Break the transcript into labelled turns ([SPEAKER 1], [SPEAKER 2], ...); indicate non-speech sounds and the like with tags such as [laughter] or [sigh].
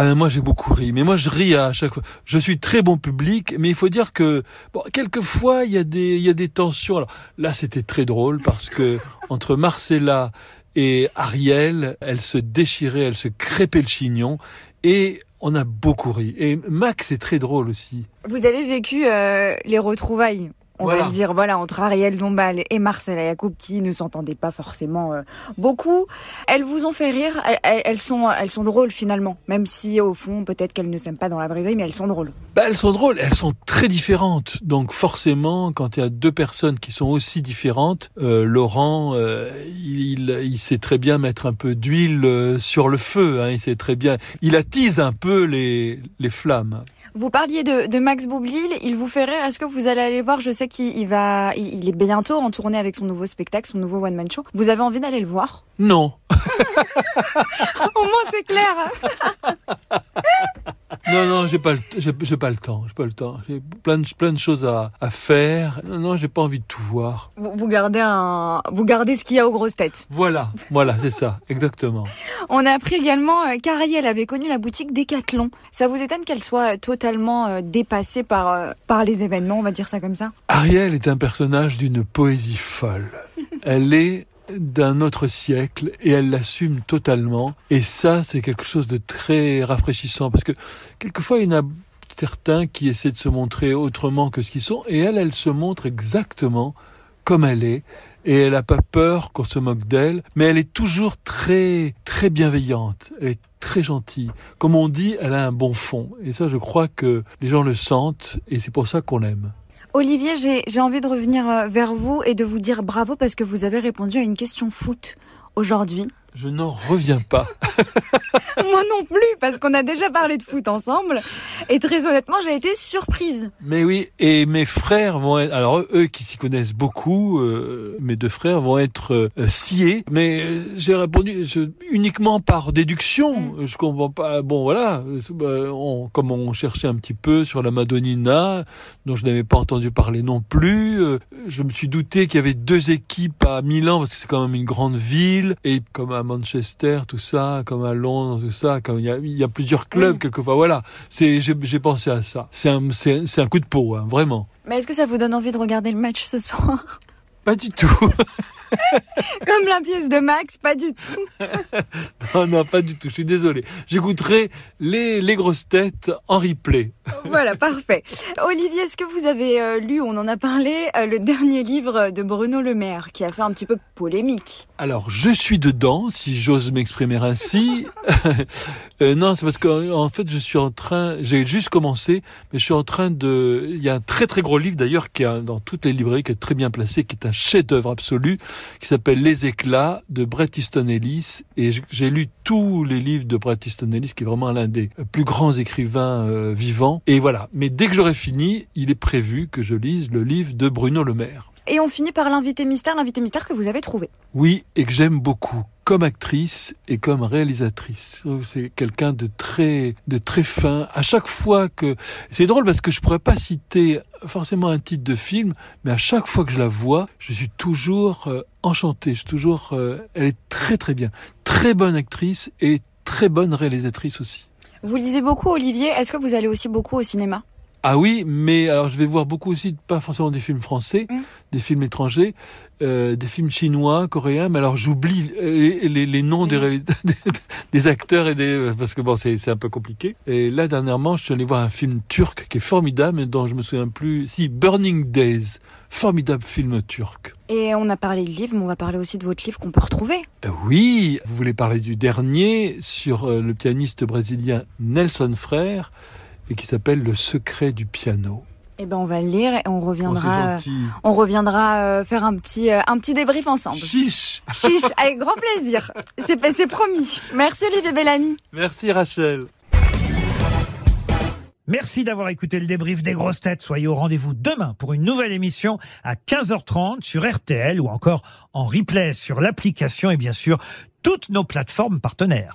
[SPEAKER 1] Ah, moi j'ai beaucoup ri, mais moi je ris à chaque fois. Je suis très bon public, mais il faut dire que bon, quelquefois il y a des il y a des tensions. Alors là c'était très drôle parce que [laughs] entre Marcella et Ariel, elles se déchiraient, elles se crêpaient le chignon et on a beaucoup ri. Et Max est très drôle aussi.
[SPEAKER 2] Vous avez vécu euh, les retrouvailles, on va le dire, voilà, entre Ariel Dombal et Marcella Yacoub qui ne s'entendaient pas forcément euh, beaucoup. Elles vous ont fait rire, elles, elles- elles sont, elles sont drôles finalement, même si au fond peut-être qu'elles ne s'aiment pas dans la vraie vie, mais elles sont drôles.
[SPEAKER 1] Bah, elles sont drôles, elles sont très différentes. Donc forcément, quand il y a deux personnes qui sont aussi différentes, euh, Laurent, euh, il, il sait très bien mettre un peu d'huile euh, sur le feu. Hein, il sait très bien, il attise un peu les, les flammes.
[SPEAKER 2] Vous parliez de, de Max Boublil, il vous fait rire, est-ce que vous allez aller le voir? Je sais qu'il il va, il, il est bientôt en tournée avec son nouveau spectacle, son nouveau one-man show. Vous avez envie d'aller le voir?
[SPEAKER 1] Non, [laughs]
[SPEAKER 2] Au moins c'est clair [laughs]
[SPEAKER 1] non, non, j'ai pas, j'ai, j'ai pas le temps, j'ai pas le temps. J'ai plein de, plein de choses à, à faire. Non, non, j'ai pas envie de tout voir.
[SPEAKER 2] vous, vous gardez un, vous gardez ce qu'il y a aux grosses têtes.
[SPEAKER 1] Voilà, voilà, c'est ça, exactement. [laughs]
[SPEAKER 2] On a appris également euh, qu'Ariel avait connu la boutique Decathlon. Ça vous étonne qu'elle soit euh, totalement euh, dépassée par, par les événements, on va dire ça comme ça?
[SPEAKER 1] Ariel est un personnage d'une poésie folle. Elle est d'un autre siècle et elle l'assume totalement. Et ça, c'est quelque chose de très rafraîchissant parce que quelquefois, il y en a certains qui essaient de se montrer autrement que ce qu'ils sont et elle, elle se montre exactement comme elle est. Et elle n'a pas peur qu'on se moque d'elle, mais elle est toujours très, très bienveillante. Elle est très gentille. Comme on dit, elle a un bon fond. Et ça, je crois que les gens le sentent et c'est pour ça qu'on l'aime.
[SPEAKER 2] Olivier, j'ai envie de revenir euh, vers vous et de vous dire bravo parce que vous avez répondu à une question foot aujourd'hui.
[SPEAKER 1] Je n'en reviens pas. [laughs]
[SPEAKER 2] Moi non plus, parce qu'on a déjà parlé de foot ensemble. Et très honnêtement, j'ai été surprise.
[SPEAKER 1] Mais oui, et mes frères vont être, alors eux qui s'y connaissent beaucoup, euh, mes deux frères vont être euh, sciés. Mais euh, j'ai répondu je- uniquement par déduction. Je comprends pas. Bon voilà, bah, on, comme on cherchait un petit peu sur la Madonnina, dont je n'avais pas entendu parler non plus, je me suis douté qu'il y avait deux équipes à Milan parce que c'est quand même une grande ville et comme à Manchester tout ça, comme à Londres tout ça, comme il y a, il y a plusieurs clubs
[SPEAKER 2] Oui.
[SPEAKER 1] quelquefois. Voilà, c'est j'ai j'ai pensé à ça. C'est un c'est c'est un coup de peau, hein, vraiment.
[SPEAKER 2] Mais est-ce que ça vous donne envie de regarder le match ce soir?
[SPEAKER 1] Pas du tout. [laughs] [laughs]
[SPEAKER 2] Comme la pièce de Max, pas du tout. [laughs]
[SPEAKER 1] non, non, pas du tout. Je suis désolé. J'écouterai les les grosses têtes en replay. [laughs]
[SPEAKER 2] Voilà, parfait. Olivier, est-ce que vous avez euh, lu, on en a parlé, euh, le dernier livre de Bruno Le Maire, qui a fait un petit peu polémique?
[SPEAKER 1] Alors, je suis dedans, si j'ose m'exprimer ainsi. Euh, non, c'est parce que en fait, je suis en train, j'ai juste commencé, mais je suis en train de. Il y a un très très gros livre d'ailleurs qui est dans toutes les librairies, qui est très bien placé, qui est un chef-d'œuvre absolu, qui s'appelle Les éclats de Bret Easton Ellis. Et j'ai lu tous les livres de Bret Easton Ellis, qui est vraiment l'un des plus grands écrivains euh, vivants. Et voilà. Mais dès que j'aurai fini, il est prévu que je lise le livre de Bruno Le Maire.
[SPEAKER 2] Et on finit par l'invité mystère, l'invité mystère que vous avez trouvé.
[SPEAKER 1] Oui, et que j'aime beaucoup comme actrice et comme réalisatrice. Que C'est quelqu'un de très, de très fin. À chaque fois que, c'est drôle parce que je pourrais pas citer forcément un titre de film, mais à chaque fois que je la vois, je suis toujours euh, enchanté. Je suis toujours, euh, elle est très très bien, très bonne actrice et très bonne réalisatrice aussi.
[SPEAKER 2] Vous lisez beaucoup, Olivier. Est-ce que vous allez aussi beaucoup au cinéma?
[SPEAKER 1] Ah oui, mais alors je vais voir beaucoup aussi, pas forcément des films français,
[SPEAKER 2] Mm.
[SPEAKER 1] des films étrangers, euh, des films chinois, coréens, mais alors j'oublie euh, les, les, les noms des,
[SPEAKER 2] Mm.
[SPEAKER 1] réali- [laughs] des acteurs et des parce que bon c'est un peu compliqué. Et là dernièrement, je suis allé voir un film turc qui est formidable, mais dont je me souviens plus. Si Burning Days, formidable film turc.
[SPEAKER 2] Et on a parlé de livres, mais on va parler aussi de votre livre qu'on peut retrouver.
[SPEAKER 1] Euh, Oui, vous voulez parler du dernier sur le pianiste brésilien Nelson Frère et qui s'appelle Le secret du piano.
[SPEAKER 2] Eh ben, on va le lire et on
[SPEAKER 1] Oh,
[SPEAKER 2] reviendra, on reviendra euh, faire un petit, euh, un petit débrief ensemble.
[SPEAKER 1] Chiche
[SPEAKER 2] Chiche, avec grand plaisir. C'est c'est promis. Merci Olivier Bellamy.
[SPEAKER 1] Merci Rachel.
[SPEAKER 3] Merci d'avoir écouté le débrief des grosses têtes. Soyez au rendez-vous demain pour une nouvelle émission à 15h30 sur RTL ou encore en replay sur l'application et bien sûr toutes nos plateformes partenaires.